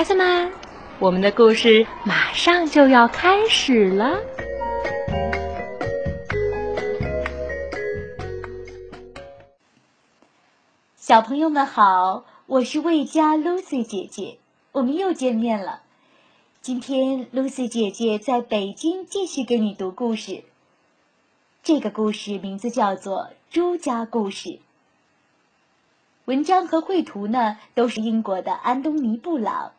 孩子们我们的故事马上就要开始了。小朋友们好，我是魏佳 Lucy 姐姐，我们又见面了。今天 Lucy 姐姐在北京继续给你读故事。这个故事名字叫做《朱家故事》。文章和绘图呢都是英国的安东尼·布朗，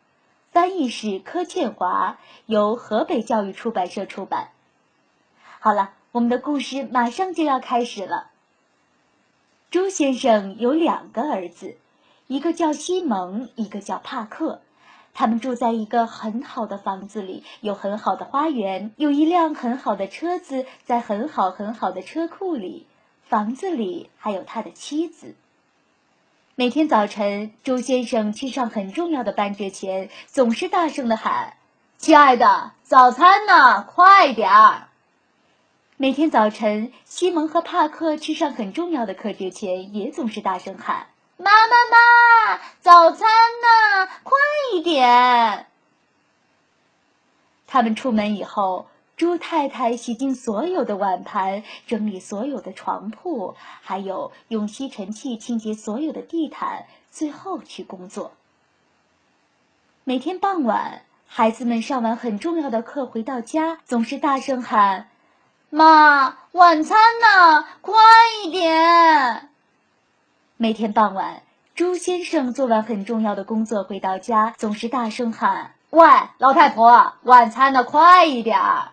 翻译是柯倩华，由河北教育出版社出版。好了，我们的故事马上就要开始了。朱先生有两个儿子，一个叫西蒙，一个叫帕克。他们住在一个很好的房子里，有很好的花园，有一辆很好的车子在很好很好的车库里。房子里还有他的妻子。每天早晨，朱先生去上很重要的班之前，总是大声的喊：“亲爱的，早餐呢？快点儿！”每天早晨，西蒙和帕克去上很重要的课之前，也总是大声喊：“妈妈妈，早餐呢？快一点！”他们出门以后，猪太太洗净所有的碗盘，整理所有的床铺，还有用吸尘器清洁所有的地毯，最后去工作。每天傍晚，孩子们上完很重要的课回到家，总是大声喊。妈，晚餐呢？快一点！每天傍晚，朱先生做完很重要的工作回到家，总是大声喊：“喂，老太婆，晚餐呢？快一点儿！”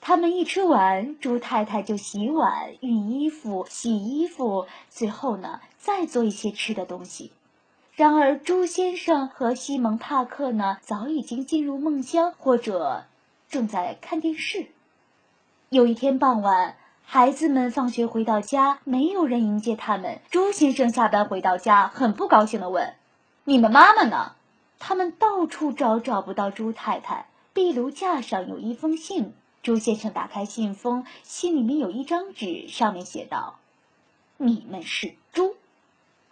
他们一吃完，猪太太就洗碗、熨衣服、洗衣服，最后呢，再做一些吃的东西。然而，猪先生和西蒙·帕克呢，早已经进入梦乡，或者正在看电视。有一天傍晚，孩子们放学回到家，没有人迎接他们。朱先生下班回到家，很不高兴地问：“你们妈妈呢？”他们到处找，找不到猪太太。壁炉架上有一封信。朱先生打开信封，信里面有一张纸，上面写道：“你们是猪。”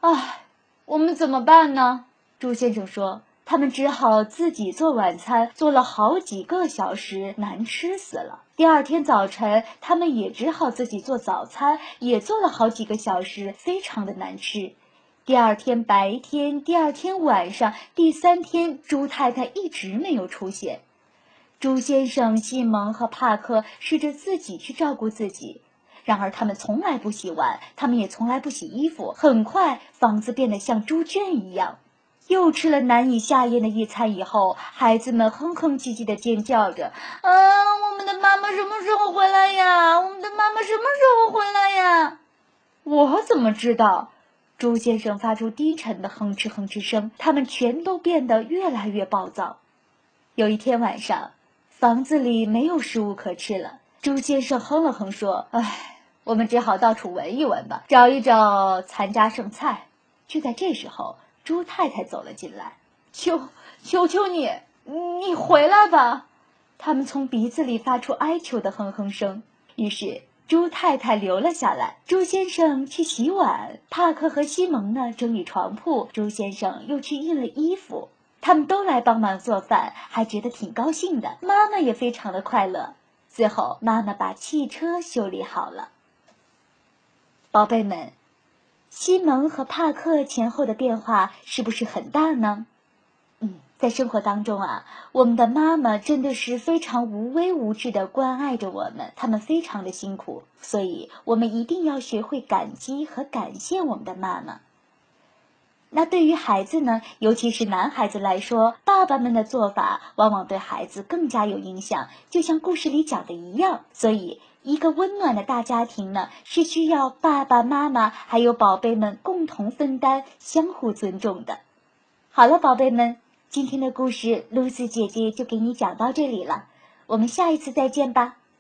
唉，我们怎么办呢？朱先生说。他们只好自己做晚餐，做了好几个小时，难吃死了。第二天早晨，他们也只好自己做早餐，也做了好几个小时，非常的难吃。第二天白天，第二天晚上，第三天，朱太太一直没有出现。猪先生、西蒙和帕克试着自己去照顾自己，然而他们从来不洗碗，他们也从来不洗衣服。很快，房子变得像猪圈一样。又吃了难以下咽的一餐以后，孩子们哼哼唧唧地尖叫着：“啊，我们的妈妈什么时候回来呀？我们的妈妈什么时候回来呀？”我怎么知道？猪先生发出低沉的哼哧哼哧声。他们全都变得越来越暴躁。有一天晚上，房子里没有食物可吃了。猪先生哼了哼说：“唉，我们只好到处闻一闻吧，找一找残渣剩菜。”就在这时候。猪太太走了进来，求求求你，你回来吧！他们从鼻子里发出哀求的哼哼声。于是猪太太留了下来，猪先生去洗碗，帕克和西蒙呢整理床铺，猪先生又去熨了衣服。他们都来帮忙做饭，还觉得挺高兴的。妈妈也非常的快乐。最后，妈妈把汽车修理好了。宝贝们。西蒙和帕克前后的变化是不是很大呢？嗯，在生活当中啊，我们的妈妈真的是非常无微无至的关爱着我们，他们非常的辛苦，所以我们一定要学会感激和感谢我们的妈妈。那对于孩子呢，尤其是男孩子来说，爸爸们的做法往往对孩子更加有影响，就像故事里讲的一样，所以。一个温暖的大家庭呢，是需要爸爸妈妈还有宝贝们共同分担、相互尊重的。好了，宝贝们，今天的故事，露丝姐姐就给你讲到这里了，我们下一次再见吧。